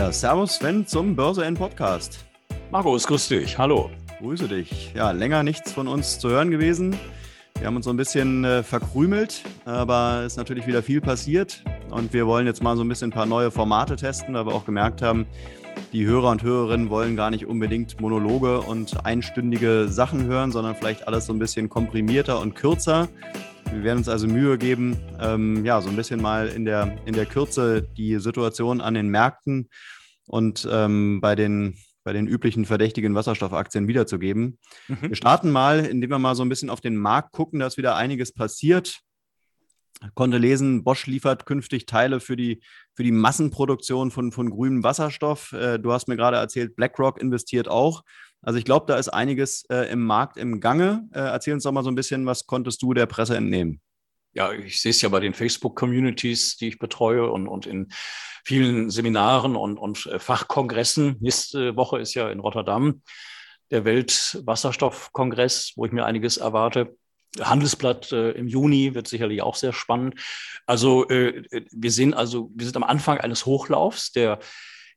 Ja, Servus Sven zum Börse N Podcast. Markus, grüß dich. Hallo. Grüße dich. Ja, länger nichts von uns zu hören gewesen. Wir haben uns so ein bisschen äh, verkrümelt, aber es ist natürlich wieder viel passiert und wir wollen jetzt mal so ein bisschen ein paar neue Formate testen, weil wir auch gemerkt haben, die Hörer und Hörerinnen wollen gar nicht unbedingt Monologe und einstündige Sachen hören, sondern vielleicht alles so ein bisschen komprimierter und kürzer. Wir werden uns also Mühe geben, ähm, ja, so ein bisschen mal in der, in der Kürze die Situation an den Märkten und ähm, bei den bei den üblichen verdächtigen Wasserstoffaktien wiederzugeben. Mhm. Wir starten mal, indem wir mal so ein bisschen auf den Markt gucken. Da ist wieder einiges passiert. Konnte lesen, Bosch liefert künftig Teile für die, für die Massenproduktion von, von grünem Wasserstoff. Äh, du hast mir gerade erzählt, BlackRock investiert auch. Also ich glaube, da ist einiges äh, im Markt im Gange. Äh, erzähl uns doch mal so ein bisschen, was konntest du der Presse entnehmen? Ja, ich sehe es ja bei den Facebook-Communities, die ich betreue und, und in vielen Seminaren und, und äh, Fachkongressen. Nächste Woche ist ja in Rotterdam der Weltwasserstoffkongress, wo ich mir einiges erwarte. Handelsblatt äh, im Juni wird sicherlich auch sehr spannend. Also äh, wir sehen also, wir sind am Anfang eines Hochlaufs, der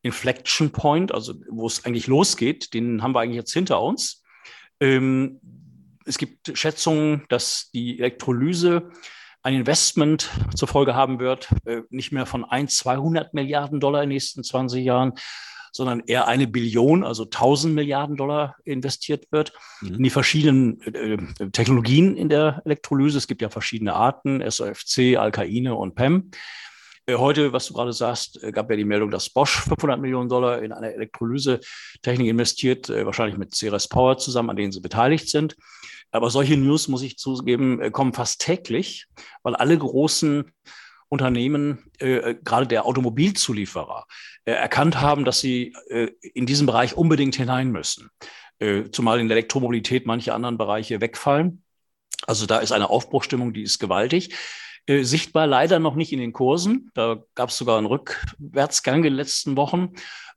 Inflection Point, also wo es eigentlich losgeht, den haben wir eigentlich jetzt hinter uns. Ähm, es gibt Schätzungen, dass die Elektrolyse ein Investment zur Folge haben wird, äh, nicht mehr von 1, 200 Milliarden Dollar in den nächsten 20 Jahren, sondern eher eine Billion, also 1000 Milliarden Dollar investiert wird mhm. in die verschiedenen äh, Technologien in der Elektrolyse. Es gibt ja verschiedene Arten, SOFC, Alkaine und PEM. Äh, heute, was du gerade sagst, äh, gab ja die Meldung, dass Bosch 500 Millionen Dollar in eine Elektrolyse-Technik investiert, äh, wahrscheinlich mit Ceres Power zusammen, an denen sie beteiligt sind. Aber solche News, muss ich zugeben, äh, kommen fast täglich, weil alle großen Unternehmen, äh, gerade der Automobilzulieferer, äh, erkannt haben, dass sie äh, in diesen Bereich unbedingt hinein müssen. Äh, zumal in der Elektromobilität manche anderen Bereiche wegfallen. Also da ist eine Aufbruchstimmung, die ist gewaltig. Äh, sichtbar leider noch nicht in den Kursen. Da gab es sogar einen Rückwärtsgang in den letzten Wochen.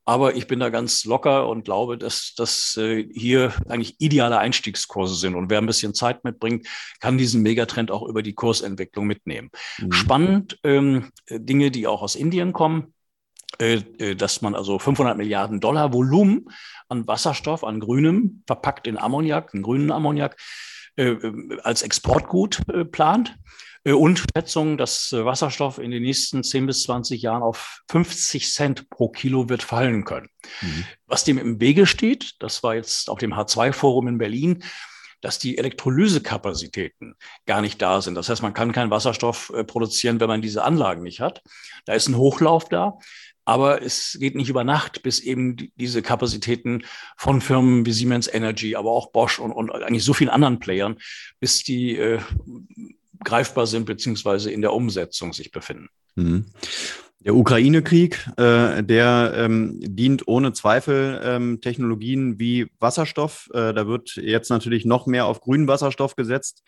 Aber ich bin da ganz locker und glaube, dass das äh, hier eigentlich ideale Einstiegskurse sind. Und wer ein bisschen Zeit mitbringt, kann diesen Megatrend auch über die Kursentwicklung mitnehmen. Mhm. Spannend ähm, Dinge, die auch aus Indien kommen. Äh, äh dass man also 500 Milliarden Dollar Volumen an Wasserstoff, an grünem, verpackt in Ammoniak, in grünen Ammoniak, äh, äh als Exportgut plant. Äh, und Schätzung, dass äh, Wasserstoff in den nächsten 10 bis 20 Jahren auf 50 Cent pro Kilo wird fallen können. Mhm. Was dem im Wege steht, das war jetzt auf dem H2-Forum in Berlin, dass die Elektrolysekapazitäten gar nicht da sind. Das heißt, man kann keinen Wasserstoff äh, produzieren, wenn man diese Anlagen nicht hat. Da ist ein Hochlauf da. Aber es geht nicht über Nacht, bis eben diese Kapazitäten von Firmen wie Siemens Energy, aber auch Bosch und, und eigentlich so vielen anderen Playern, bis die äh, greifbar sind beziehungsweise in der Umsetzung sich befinden. Mhm. Der Ukraine-Krieg, äh, der ähm, dient ohne Zweifel ähm, Technologien wie Wasserstoff. Äh, da wird jetzt natürlich noch mehr auf grünen Wasserstoff gesetzt.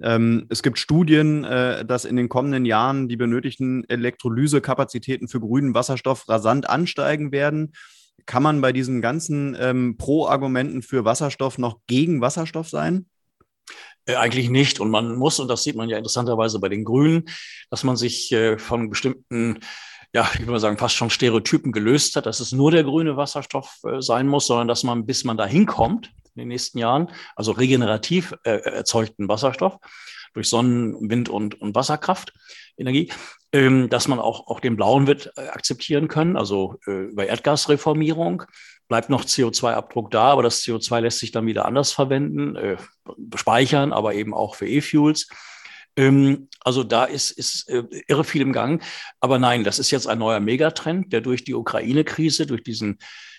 Ähm, es gibt Studien, äh, dass in den kommenden Jahren die benötigten Elektrolysekapazitäten für grünen Wasserstoff rasant ansteigen werden. Kann man bei diesen ganzen ähm, Pro-Argumenten für Wasserstoff noch gegen Wasserstoff sein? Äh, eigentlich nicht. Und man muss, und das sieht man ja interessanterweise bei den Grünen, dass man sich äh, von bestimmten, ja, ich würde mal sagen, fast schon Stereotypen gelöst hat, dass es nur der grüne Wasserstoff äh, sein muss, sondern dass man, bis man da hinkommt in den nächsten Jahren, also regenerativ erzeugten Wasserstoff durch Sonnen-, Wind- und, und Wasserkraftenergie, ähm, dass man auch, auch den blauen wird akzeptieren können, also über Erdgasreformierung bleibt noch CO2-Abdruck da, aber das CO2 lässt sich dann wieder anders verwenden, äh, speichern, aber eben auch für E-Fuels. Ähm, also da ist, ist äh, irre viel im Gang. Aber nein, das ist jetzt ein neuer Megatrend, der durch die Ukraine-Krise, durch diesen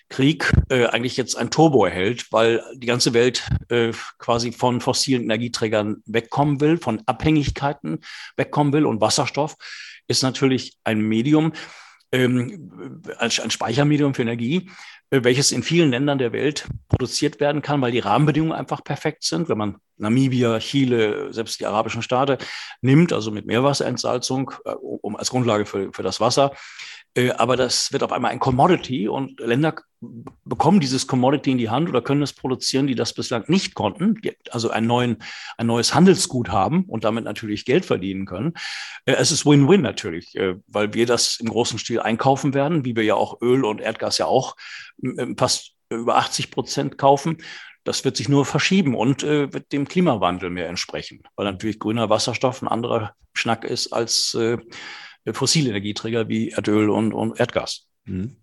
Krieg äh, eigentlich jetzt ein Turbo erhält, weil die ganze Welt äh, quasi von fossilen Energieträgern wegkommen will, von Abhängigkeiten wegkommen will. Und Wasserstoff ist natürlich ein Medium, ähm, ein Speichermedium für Energie, äh, welches in vielen Ländern der Welt produziert werden kann, weil die Rahmenbedingungen einfach perfekt sind. Wenn man Namibia, Chile, selbst die arabischen Staaten nimmt, also mit Meerwasserentsalzung äh, um, als Grundlage für, für das Wasser, aber das wird auf einmal ein Commodity und Länder bekommen dieses Commodity in die Hand oder können es produzieren, die das bislang nicht konnten, also ein, neuen, ein neues Handelsgut haben und damit natürlich Geld verdienen können. Äh, es ist Win-Win natürlich, äh, weil wir das im großen Stil einkaufen werden, wie wir ja auch Öl und Erdgas ja auch fast über 80 Prozent kaufen. Das wird sich nur verschieben und äh, wird dem Klimawandel mehr entsprechen, weil natürlich grüner Wasserstoff ein anderer Schnack ist als äh, fossile Energieträger wie Erdöl und, und Erdgas. Mhm.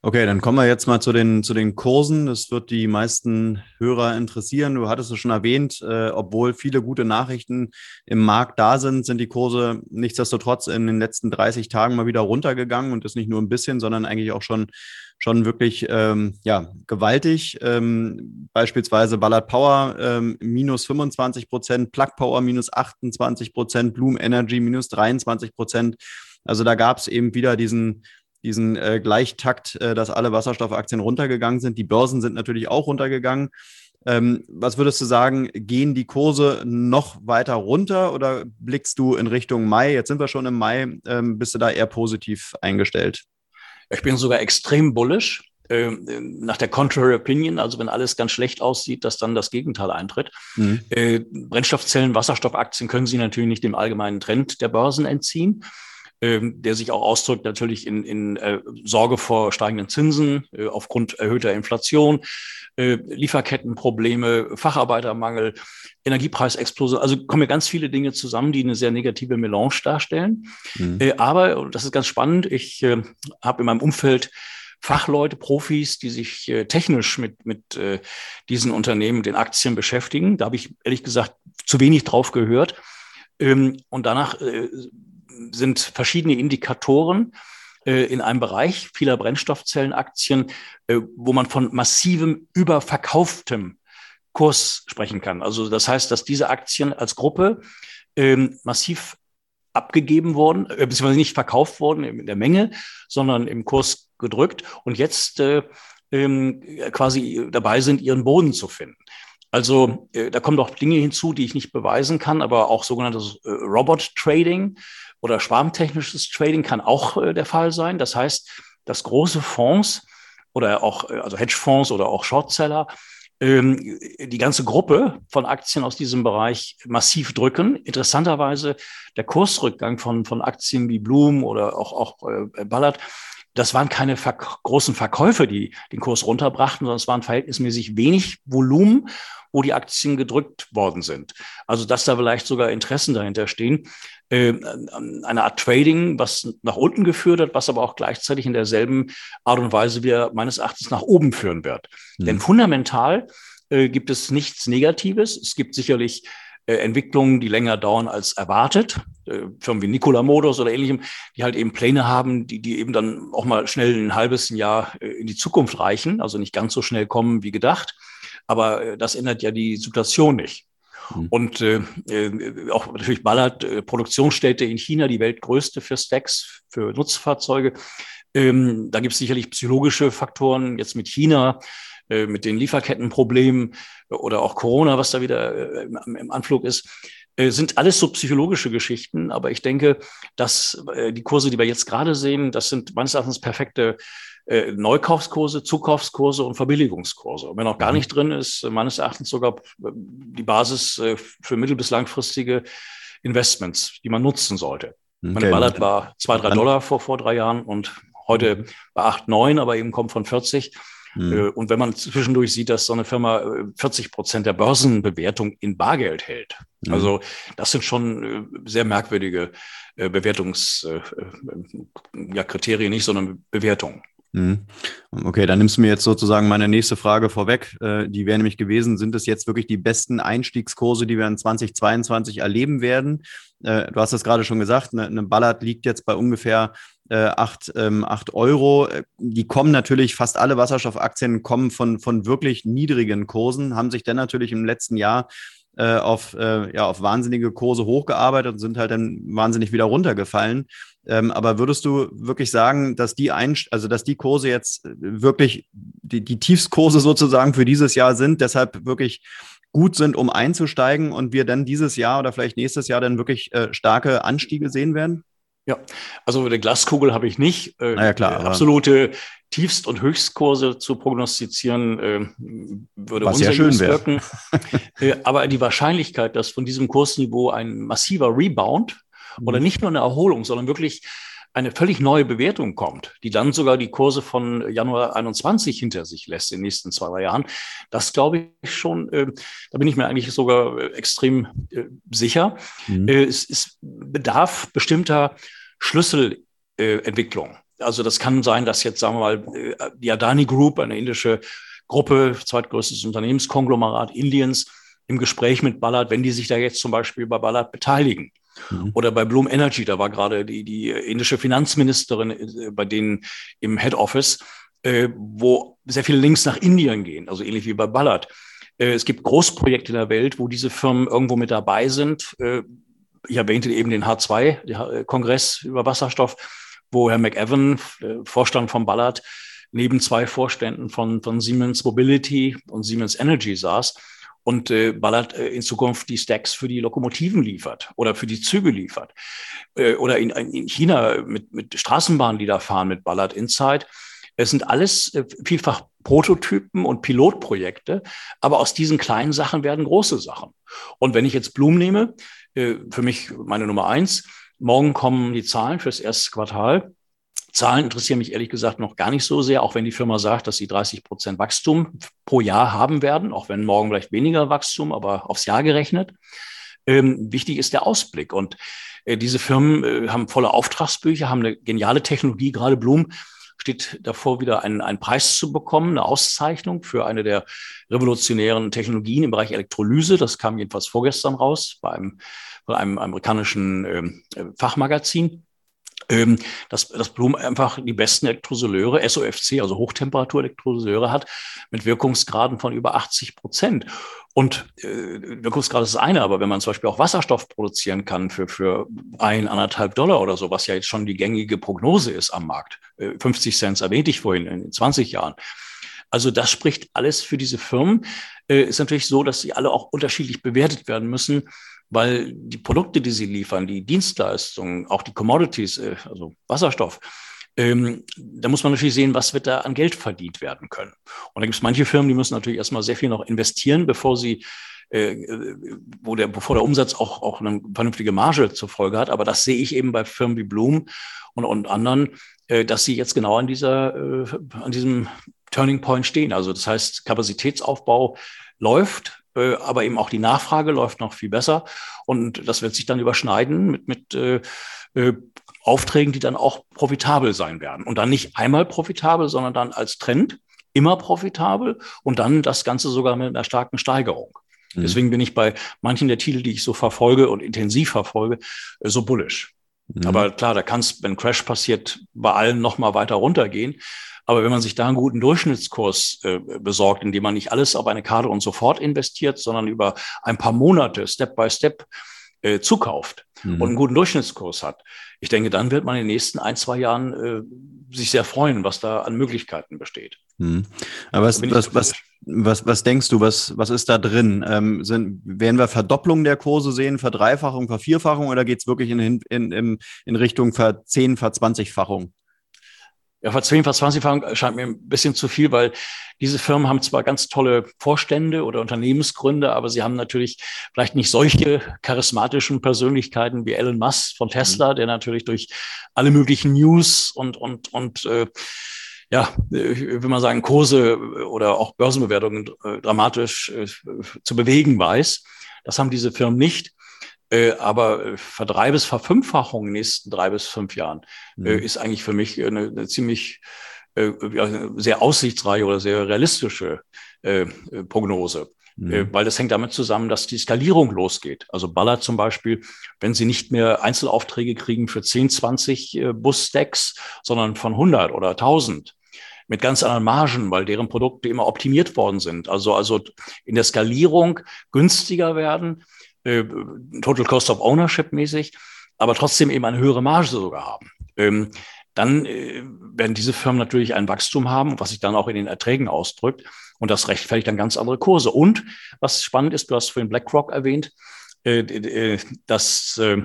Okay, dann kommen wir jetzt mal zu den, zu den Kursen. Das wird die meisten Hörer interessieren. Du hattest es schon erwähnt, äh, obwohl viele gute Nachrichten im Markt da sind, sind die Kurse nichtsdestotrotz in den letzten 30 Tagen mal wieder runtergegangen und das nicht nur ein bisschen, sondern eigentlich auch schon, schon wirklich ähm, ja, gewaltig. Ähm, beispielsweise Ballard Power ähm, minus 25 Prozent, Plug Power minus 28 Prozent, Bloom Energy minus 23 Prozent. Also da gab es eben wieder diesen diesen äh, Gleichtakt, äh, dass alle Wasserstoffaktien runtergegangen sind. Die Börsen sind natürlich auch runtergegangen. Ähm, was würdest du sagen, gehen die Kurse noch weiter runter oder blickst du in Richtung Mai? Jetzt sind wir schon im Mai. Ähm, bist du da eher positiv eingestellt? Ich bin sogar extrem bullish. Ähm, nach der Contrary Opinion, also wenn alles ganz schlecht aussieht, dass dann das Gegenteil eintritt. Mhm. Äh, Brennstoffzellen, Wasserstoffaktien können Sie natürlich nicht dem allgemeinen Trend der Börsen entziehen ähm, der sich auch ausdrückt natürlich in, in äh, Sorge vor steigenden Zinsen äh, aufgrund erhöhter Inflation, äh, Lieferkettenprobleme, Facharbeitermangel, Energiepreisexplosion. Also kommen ja ganz viele Dinge zusammen, die eine sehr negative Melange darstellen. Mhm. Äh, aber, und das ist ganz spannend, ich äh, habe in meinem Umfeld Fachleute, Profis, die sich äh, technisch mit, mit äh, diesen Unternehmen, den Aktien beschäftigen. Da habe ich ehrlich gesagt zu wenig drauf gehört. Ähm, und danach äh, sind verschiedene Indikatoren äh, in einem Bereich vieler Brennstoffzellenaktien, äh, wo man von massivem überverkauftem Kurs sprechen kann. Also das heißt, dass diese Aktien als Gruppe ähm, massiv abgegeben wurden, äh, beziehungsweise nicht verkauft wurden in der Menge, sondern im Kurs gedrückt und jetzt äh, ähm, quasi dabei sind, ihren Boden zu finden. Also da kommen doch Dinge hinzu, die ich nicht beweisen kann, aber auch sogenanntes Robot Trading oder schwarmtechnisches Trading kann auch äh, der Fall sein. Das heißt, dass große Fonds oder auch äh, also Hedgefonds oder auch Shortseller ähm, die ganze Gruppe von Aktien aus diesem Bereich massiv drücken. Interessanterweise der Kursrückgang von, von Aktien wie Bloom oder auch, auch äh, Ballard, das waren keine verk großen Verkäufe, die den Kurs runterbrachten, sondern es waren verhältnismäßig wenig Volumen wo die Aktien gedrückt worden sind. Also dass da vielleicht sogar Interessen dahinter stehen. Äh, eine Art Trading, was nach unten geführt hat, was aber auch gleichzeitig in derselben Art und Weise wieder meines Erachtens nach oben führen wird. Mhm. Denn fundamental äh, gibt es nichts Negatives. Es gibt sicherlich Entwicklungen, die länger dauern als erwartet. Äh, Firmen wie Nikola Motors oder ähnlichem, die halt eben Pläne haben, die, die eben dann auch mal schnell ein halbes Jahr äh, in die Zukunft reichen, also nicht ganz so schnell kommen wie gedacht. Aber äh, das ändert ja die Situation nicht. Mhm. Und äh, äh, auch natürlich Ballard, äh, Produktionsstätte in China, die weltgrößte für Stacks, für Nutzfahrzeuge. Ähm, da gibt es sicherlich psychologische Faktoren, jetzt mit China, äh, mit den Lieferkettenproblemen oder auch Corona, was da wieder äh, im, im Anflug ist äh, sind alles so psychologische Geschichten, aber ich denke, dass äh, die Kurse, die wir jetzt gerade sehen, das sind meines Erachtens perfekte äh, Neukaufskurse, Zukaufskurse und Verbilligungskurse. Und wenn auch gar mhm. nicht drin ist, äh, meines Erachtens sogar äh, die Basis für mittel- bis langfristige Investments, die man nutzen sollte. Okay. Meine Ballard war zwei, drei Dollar vor, vor drei Jahren und heute mhm. bei acht, neun, aber eben kommt von 40. Mhm. Und wenn man zwischendurch sieht, dass so eine Firma 40 Prozent der Börsenbewertung in Bargeld hält. Mhm. Also das sind schon sehr merkwürdige Bewertungskriterien, ja, nicht, sondern Bewertungen. Mhm. Okay, dann nimmst du mir jetzt sozusagen meine nächste Frage vorweg. Äh, die wäre nämlich gewesen, sind es jetzt wirklich die besten Einstiegskurse, die wir in 2022 erleben werden? Äh, du hast es gerade schon gesagt, eine Ballard liegt jetzt bei ungefähr äh, 8, ähm, 8 Euro. Die kommen natürlich, fast alle Wasserstoffaktien kommen von, von wirklich niedrigen Kursen, haben sich dann natürlich im letzten Jahr äh, auf, äh, ja, auf wahnsinnige Kurse hochgearbeitet und sind halt dann wahnsinnig wieder runtergefallen. Ähm, aber würdest du wirklich sagen, dass die ein, also dass die Kurse jetzt wirklich die, die Tiefskurse sozusagen für dieses Jahr sind, deshalb wirklich gut sind, um einzusteigen und wir dann dieses Jahr oder vielleicht nächstes Jahr dann wirklich äh, starke Anstiege sehen werden? Ja, also eine Glaskugel habe ich nicht. Äh, naja, klar. Absolute Tiefst- und Höchstkurse zu prognostizieren, äh, würde Was sehr schön wirken. äh, aber die Wahrscheinlichkeit, dass von diesem Kursniveau ein massiver Rebound mhm. oder nicht nur eine Erholung, sondern wirklich eine völlig neue Bewertung kommt, die dann sogar die Kurse von Januar 21 hinter sich lässt in den nächsten zwei, drei Jahren. Das glaube ich schon, äh, da bin ich mir eigentlich sogar äh, extrem äh, sicher. Mhm. Äh, es, es, bedarf bestimmter Schlüsselentwicklung. also das kann sein, dass jetzt, sagen wir mal, die Adani Group, eine indische Gruppe, zweitgrößtes Unternehmenskonglomerat Indiens, im Gespräch mit Ballard, wenn die sich da jetzt zum Beispiel bei Ballard beteiligen Mhm. Oder bei Bloom Energy, da war gerade die, die indische Finanzministerin äh, bei denen im Head Office, äh, wo sehr viele Links nach Indien gehen, also ähnlich wie bei Ballard. Äh, es gibt Großprojekte in der Welt, wo diese Firmen irgendwo mit dabei sind. Äh, ich erwähnte eben den H2-Kongress über Wasserstoff, wo Herr McEwan, äh, Vorstand von Ballard, neben zwei Vorständen von, von Siemens Mobility und Siemens Energy saß und äh, Ballard äh, in Zukunft die Stacks für die Lokomotiven liefert oder für die Züge liefert. Äh, oder in, in China mit, mit Straßenbahnen, die da fahren mit Ballard Inside. Es sind alles äh, vielfach Prototypen und Pilotprojekte, aber aus diesen kleinen Sachen werden große Sachen. Und wenn ich jetzt Blum nehme, äh, für mich meine Nummer eins, morgen kommen die Zahlen fürs erste Quartal. Zahlen interessieren mich ehrlich gesagt noch gar nicht so sehr, auch wenn die Firma sagt, dass sie 30 Prozent Wachstum pro Jahr haben werden, auch wenn morgen vielleicht weniger Wachstum, aber aufs Jahr gerechnet. Ähm, wichtig ist der Ausblick. Und äh, diese Firmen äh, haben volle Auftragsbücher, haben eine geniale Technologie. Gerade Bloom steht davor, wieder einen, einen Preis zu bekommen, eine Auszeichnung für eine der revolutionären Technologien im Bereich Elektrolyse. Das kam jedenfalls vorgestern raus bei einem, bei einem amerikanischen ähm, Fachmagazin ähm, dass, dass Blum einfach die besten Elektrosoleure, SOFC, also Hochtemperatur-Elektrosoleure hat, mit Wirkungsgraden von über 80 Prozent. Und äh, Wirkungsgrad ist das eine, aber wenn man zum Beispiel auch Wasserstoff produzieren kann für, für ein, anderthalb Dollar oder so, was ja jetzt schon die gängige Prognose ist am Markt, äh, 50 Cent erwähnte ich vorhin in 20 Jahren. Also das spricht alles für diese Firmen. Äh, ist natürlich so, dass sie alle auch unterschiedlich bewertet werden müssen weil die Produkte, die sie liefern, die Dienstleistungen, auch die Commodities, äh, also Wasserstoff, ähm, da muss man natürlich sehen, was wird da an Geld verdient werden können. Und da gibt es manche Firmen, die müssen natürlich erstmal sehr viel noch investieren, bevor sie äh, wo der, bevor der Umsatz auch, auch eine vernünftige Marge zur Folge hat. Aber das sehe ich eben bei Firmen wie Bloom und, und anderen, äh, dass sie jetzt genau an dieser, äh, an diesem Turning Point stehen. Also das heißt, Kapazitätsaufbau läuft, äh, aber eben auch die Nachfrage läuft noch viel besser. Und das wird sich dann überschneiden mit, mit äh, äh, Aufträgen, die dann auch profitabel sein werden. Und dann nicht einmal profitabel, sondern dann als Trend immer profitabel und dann das Ganze sogar mit einer starken Steigerung. Mhm. Deswegen bin ich bei manchen der Titel, die ich so verfolge und intensiv verfolge, äh, so bullish. Mhm. Aber klar, da kann es, wenn Crash passiert, bei allen noch mal weiter runtergehen. Aber wenn man sich da einen guten Durchschnittskurs äh, besorgt, indem man nicht alles auf eine Karte und sofort investiert, sondern über ein paar Monate Step by Step äh, zukauft mhm. und einen guten Durchschnittskurs hat, ich denke, dann wird man in den nächsten ein, zwei Jahren äh, sich sehr freuen, was da an Möglichkeiten besteht. Mhm. Aber was, was, was, was, was denkst du, was, was ist da drin? Ähm, sind, werden wir Verdopplung der Kurse sehen, Verdreifachung, Vervierfachung oder geht es wirklich in, in, in, in Richtung Verzehn, Verzwanzigfachung? Ja, verzehn, verzwanzigfach scheint mir ein bisschen zu viel, weil diese Firmen haben zwar ganz tolle Vorstände oder Unternehmensgründe, aber sie haben natürlich vielleicht nicht solche charismatischen Persönlichkeiten wie Elon Musk von Tesla, mhm. der natürlich durch alle möglichen News und, und, und äh, ja, ich will mal sagen, Kurse oder auch Börsenbewertungen äh, dramatisch äh, zu bewegen weiß. Das haben diese Firmen nicht. Äh, aber äh, Verdrei- bis Verfünffachung in den nächsten drei bis fünf Jahren mhm. äh, ist eigentlich für mich eine, eine ziemlich äh, sehr aussichtsreiche oder sehr realistische äh, Prognose. Mhm. Weil das hängt damit zusammen, dass die Skalierung losgeht. Also Ballard zum Beispiel, wenn sie nicht mehr Einzelaufträge kriegen für 10, 20 Busstacks, sondern von 100 oder 1000, mit ganz anderen Margen, weil deren Produkte immer optimiert worden sind. Also, also in der Skalierung günstiger werden, äh, Total Cost of Ownership mäßig, aber trotzdem eben eine höhere Marge sogar haben. Ähm, dann äh, werden diese Firmen natürlich ein Wachstum haben, was sich dann auch in den Erträgen ausdrückt. Und das rechtfertigt dann ganz andere Kurse. Und was spannend ist, du hast vorhin BlackRock erwähnt, äh, äh dass äh,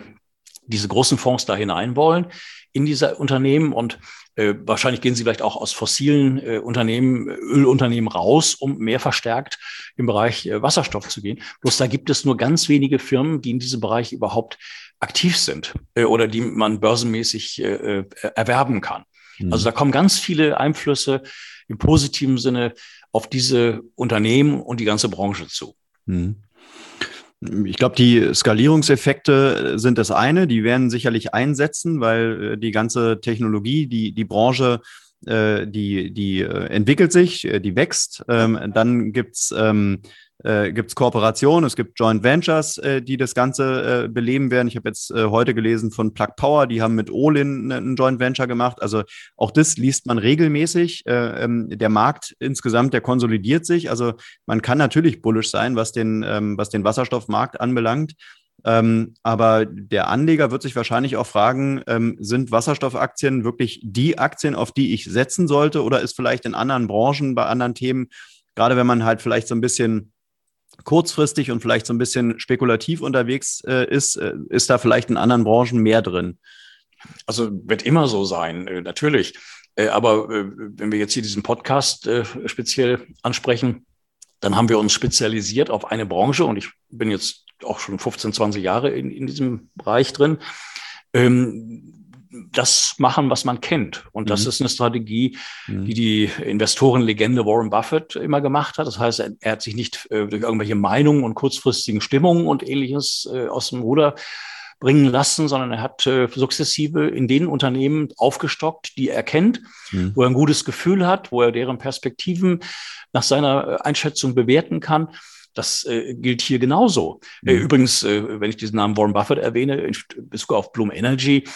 diese großen Fonds da hinein wollen in diese Unternehmen und äh, wahrscheinlich gehen sie vielleicht auch aus fossilen äh, Unternehmen, Ölunternehmen raus, um mehr verstärkt im Bereich äh, Wasserstoff zu gehen. Bloß da gibt es nur ganz wenige Firmen, die in diesem Bereich überhaupt aktiv sind äh, oder die man börsenmäßig äh, äh, erwerben kann. Mhm. Also da kommen ganz viele Einflüsse im positiven Sinne auf diese Unternehmen und die ganze Branche zu. Mhm. Ich glaube, die Skalierungseffekte sind das eine, die werden sicherlich einsetzen, weil äh, die ganze Technologie, die, die Branche, äh, die, die äh, entwickelt sich, die wächst. Ähm, dann gibt's ähm, äh, gibt es Kooperationen, es gibt Joint Ventures, äh, die das Ganze äh, beleben werden. Ich habe jetzt äh, heute gelesen von Plug Power, die haben mit Olin ein Joint Venture gemacht. Also auch das liest man regelmäßig. Äh, ähm, der Markt insgesamt, der konsolidiert sich. Also man kann natürlich bullisch sein, was den, ähm, was den Wasserstoffmarkt anbelangt. Ähm, aber der Anleger wird sich wahrscheinlich auch fragen, ähm, sind Wasserstoffaktien wirklich die Aktien, auf die ich setzen sollte? Oder ist vielleicht in anderen Branchen, bei anderen Themen, gerade wenn man halt vielleicht so ein bisschen kurzfristig und vielleicht so ein bisschen spekulativ unterwegs äh, ist, äh, ist da vielleicht in anderen Branchen mehr drin? Also wird immer so sein, äh, natürlich. Äh, aber äh, wenn wir jetzt hier diesen Podcast speziell ansprechen, dann haben wir uns spezialisiert auf eine Branche und ich bin jetzt auch schon 15, 20 Jahre in, in diesem Bereich drin. Ähm, das machen, was man kennt. Und das mhm. ist eine Strategie, mhm. die die Investorenlegende Warren Buffett immer gemacht hat. Das heißt, er, er hat sich nicht äh, durch irgendwelche Meinungen und kurzfristigen Stimmungen und ähnliches äh, aus dem Ruder bringen lassen, sondern er hat äh, sukzessive in den Unternehmen aufgestockt, die er kennt, mhm. wo er ein gutes Gefühl hat, wo er deren Perspektiven nach seiner äh, Einschätzung bewerten kann. Das äh, gilt hier genauso. Äh, mhm. übrigens, äh, wenn ich diesen Namen Warren Buffett erwähne, in Bezug auf Bloom Energy, äh,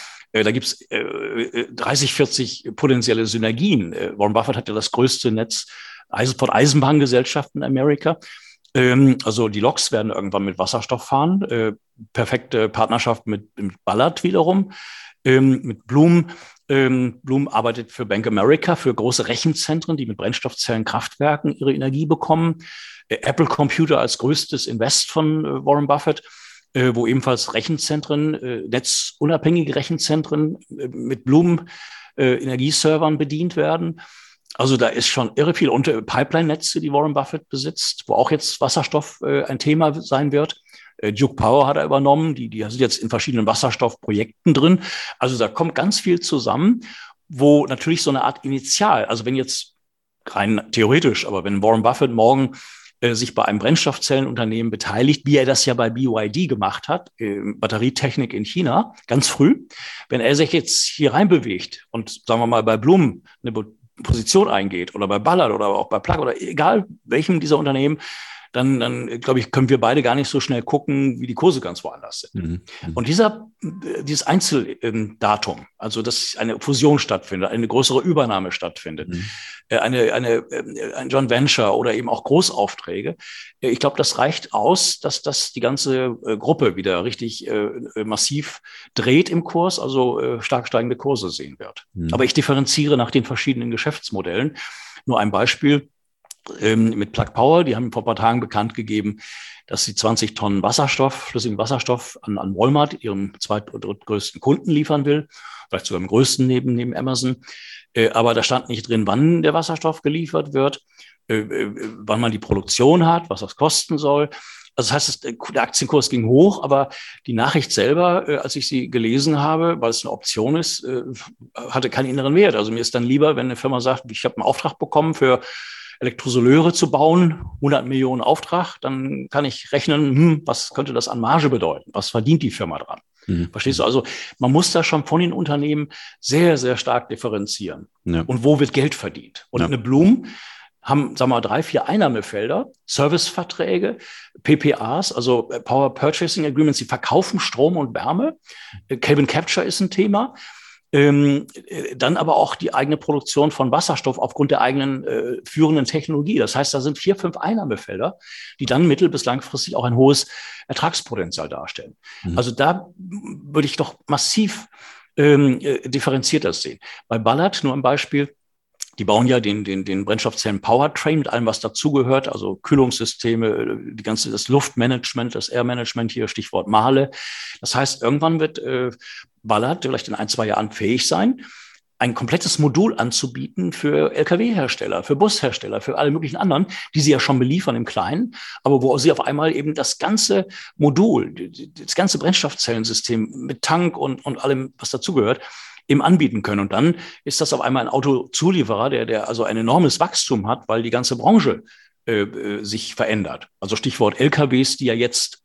da gibt es äh, 30, 40 potenzielle Synergien. Äh, Warren Buffett hat ja das größte Netz von Eisenbahngesellschaften in Amerika. Ähm, also die Loks werden irgendwann mit Wasserstoff fahren. Äh, perfekte Partnerschaft mit, Ballard wiederum, ähm, mit Bloom. Ähm, Bloom arbeitet für Bank America, für große Rechenzentren, die mit Brennstoffzellenkraftwerken ihre Energie bekommen. Äh, Apple Computer als größtes Invest von äh, Warren Buffett äh, wo ebenfalls Rechenzentren, äh, netzunabhängige Rechenzentren äh, mit Blumen äh, Energieservern bedient werden. Also da ist schon irre viel. Und Pipeline-Netze, die Warren Buffett besitzt, wo auch jetzt Wasserstoff äh, ein Thema sein wird. Äh, Duke Power hat er übernommen, die, die sind jetzt in verschiedenen Wasserstoffprojekten drin. Also da kommt ganz viel zusammen, wo natürlich so eine Art Initial, also wenn jetzt rein theoretisch, aber wenn Warren Buffett morgen äh, sich bei einem Brennstoffzellenunternehmen beteiligt, wie er das ja bei BYD gemacht hat, äh, Batterietechnik in China, ganz früh. Wenn er sich jetzt hier reinbewegt und sagen wir mal bei Blumen eine Position eingeht oder bei Ballard oder auch bei Plug oder egal welchem dieser Unternehmen, dann, dann glaube ich, können wir beide gar nicht so schnell gucken, wie die Kurse ganz woanders sind. Mhm. mhm. Und dieser, dieses Einzeldatum, also dass eine Fusion stattfindet, eine größere Übernahme stattfindet, mhm. Äh, eine, eine, äh, ein John Venture oder eben auch Großaufträge, äh, ich glaube, das reicht aus, dass das die ganze Gruppe wieder richtig massiv dreht im Kurs, also stark steigende Kurse sehen wird. Mhm. Aber ich differenziere nach den verschiedenen Geschäftsmodellen. Nur ein Beispiel ähm, mit Plug Power. Die haben vor ein paar Tagen bekannt gegeben, dass sie 20 Tonnen Wasserstoff, flüssigen Wasserstoff an, an Walmart, ihrem zweit- oder drittgrößten Kunden, liefern will. Vielleicht sogar im größten neben, neben Amazon. Äh, aber da stand nicht drin, wann der Wasserstoff geliefert wird, äh, äh, wann man die Produktion hat, was das kosten soll. Also das heißt, der Aktienkurs ging hoch, aber die Nachricht selber, äh, als ich sie gelesen habe, weil es eine Option ist, äh, hatte keinen inneren Wert. Also mir ist dann lieber, wenn eine Firma sagt, ich habe einen Auftrag bekommen für Elektrosoleure zu bauen, 100 Millionen Auftrag, dann kann ich rechnen, hm, was könnte das an Marge bedeuten? Was verdient die Firma dran? Mhm. Verstehst du? Also man muss da schon von den Unternehmen sehr, sehr stark differenzieren. Ja. Und wo wird Geld verdient? Und ja. eine Blum haben, sagen wir mal, drei, vier Einnahmefelder, Serviceverträge, PPAs, also Power Purchasing Agreements, sie verkaufen Strom und Wärme. Carbon Capture ist ein Thema. Ähm, äh, dann aber auch die eigene Produktion von Wasserstoff aufgrund der eigenen äh, führenden Technologie. Das heißt, da sind vier, fünf Einnahmefelder, die dann mittel- bis langfristig auch ein hohes Ertragspotenzial darstellen. Mhm. Also da würde ich doch massiv ähm, äh, differenzierter sehen. Bei Ballard, nur ein Beispiel, die bauen ja den, den, den Brennstoffzellen Powertrain mit allem, was dazugehört, also Kühlungssysteme, die ganze, das Luftmanagement, das Airmanagement hier, Stichwort Male. Das heißt, irgendwann wird äh, Ballard vielleicht in ein, zwei Jahren fähig sein, ein komplettes Modul anzubieten für Lkw-Hersteller, für Bushersteller, für alle möglichen anderen, die sie ja schon beliefern im Kleinen, aber wo sie auf einmal eben das ganze Modul, das ganze Brennstoffzellensystem mit Tank und, und allem, was dazugehört, eben anbieten können. Und dann ist das auf einmal ein Autozulieferer, der, der also ein enormes Wachstum hat, weil die ganze Branche äh, äh sich verändert. Also Stichwort LKWs, die ja jetzt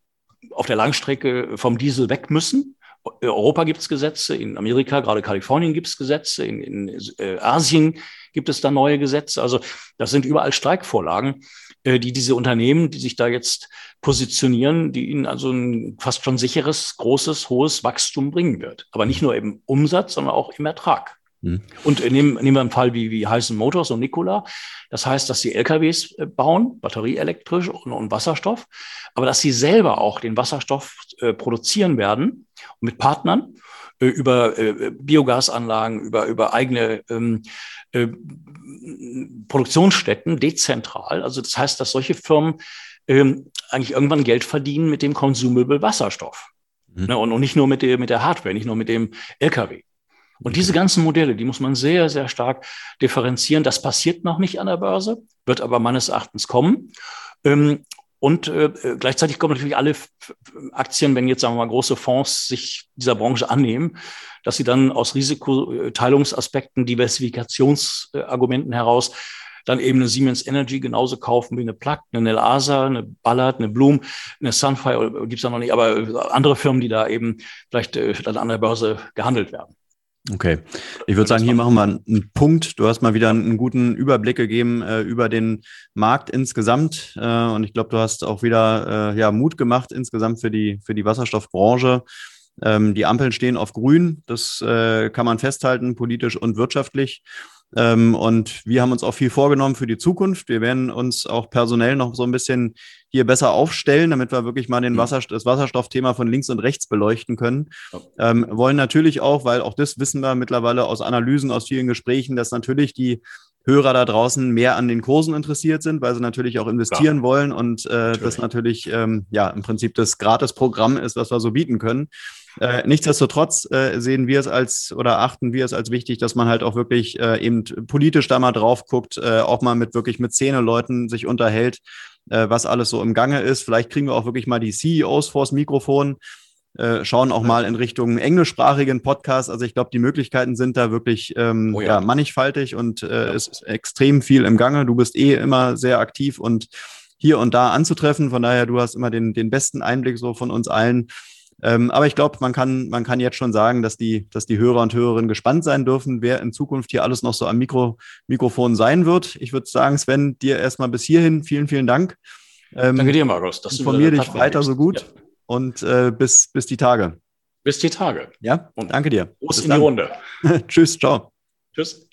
auf der Langstrecke vom Diesel weg müssen in Europa gibt es Gesetze, in Amerika, gerade Kalifornien gibt es Gesetze, in, in äh, Asien gibt es da neue Gesetze. Also das sind überall Streikvorlagen, die diese Unternehmen, die sich da jetzt positionieren, die ihnen also ein fast schon sicheres, großes, hohes Wachstum bringen wird. Aber nicht nur im Umsatz, sondern auch im Ertrag. Mhm. Und nehmen, nehmen wir einen Fall wie, wie Heißen Motors und Nikola. Das heißt, dass sie LKWs äh, bauen, batterieelektrisch und, und Wasserstoff, aber dass sie selber auch den Wasserstoff äh, produzieren werden mit Partnern äh, über äh, Biogasanlagen, über, über eigene ähm, äh, Produktionsstätten, dezentral. Also das heißt, dass solche Firmen ähm, eigentlich irgendwann Geld verdienen mit dem Consumable Wasserstoff. Mhm. Ne, und, und nicht nur mit der, mit der Hardware, nicht nur mit dem LKW. Und diese ganzen Modelle, die muss man sehr, sehr stark differenzieren. Das passiert noch nicht an der Börse, wird aber meines Erachtens kommen. Ähm, und äh, gleichzeitig kommen natürlich alle Aktien, wenn jetzt sagen wir mal große Fonds sich dieser Branche annehmen, dass sie dann aus Risikoteilungsaspekten, Diversifikationsargumenten heraus dann eben eine Siemens Energy genauso kaufen wie eine Plug, eine Nelasa, eine Ballard, eine Bloom, eine Sunfire, gibt's da noch nicht, aber andere Firmen, die da eben vielleicht äh, an der Börse gehandelt werden. Okay, ich würde sagen, hier machen wir einen Punkt. Du hast mal wieder einen guten Überblick gegeben äh, über den Markt insgesamt äh, und ich glaube, du hast auch wieder äh, ja, Mut gemacht insgesamt für die, für die Wasserstoffbranche. Ähm, die Ampeln stehen auf grün, das äh, kann man festhalten, politisch und wirtschaftlich. Ähm, und wir haben uns auch viel vorgenommen für die Zukunft. Wir werden uns auch personell noch so ein bisschen hier besser aufstellen, damit wir wirklich mal den mhm. Wasser, das Wasserstoffthema von links und rechts beleuchten können. Ähm, wollen natürlich auch, weil auch das wissen wir mittlerweile aus Analysen, aus vielen Gesprächen, dass natürlich die Hörer da draußen mehr an den Kursen interessiert sind, weil sie natürlich auch investieren Klar. wollen und äh, natürlich. das natürlich ähm, ja im Prinzip das Gratisprogramm ist, was wir so bieten können. Äh, nichtsdestotrotz äh, sehen wir es als oder achten wir es als wichtig, dass man halt auch wirklich äh, eben politisch da mal drauf guckt, äh, auch mal mit wirklich mit Szene-Leuten sich unterhält, äh, was alles so im Gange ist. Vielleicht kriegen wir auch wirklich mal die CEOs vors Mikrofon, äh, schauen auch mal in Richtung englischsprachigen Podcast. Also ich glaube, die Möglichkeiten sind da wirklich ähm, oh ja. ja. mannigfaltig und äh, ja. es ist extrem viel im Gange. Du bist eh immer sehr aktiv und hier und da anzutreffen. Von daher, du hast immer den, den besten Einblick so von uns allen. Ähm, aber ich glaube, man kann, man kann jetzt schon sagen, dass die, dass die Hörer und Hörerinnen gespannt sein dürfen, wer in Zukunft hier alles noch so am Mikro, Mikrofon sein wird. Ich würde sagen, Sven, dir erstmal bis hierhin vielen, vielen Dank. Ähm, Danke dir, Markus. Dass informier dich weiter so gut ja. Und äh, bis, bis die Tage. Bis die Tage. Ja, und danke dir. Prost in die Runde. Tschüss, ciao. Tschüss.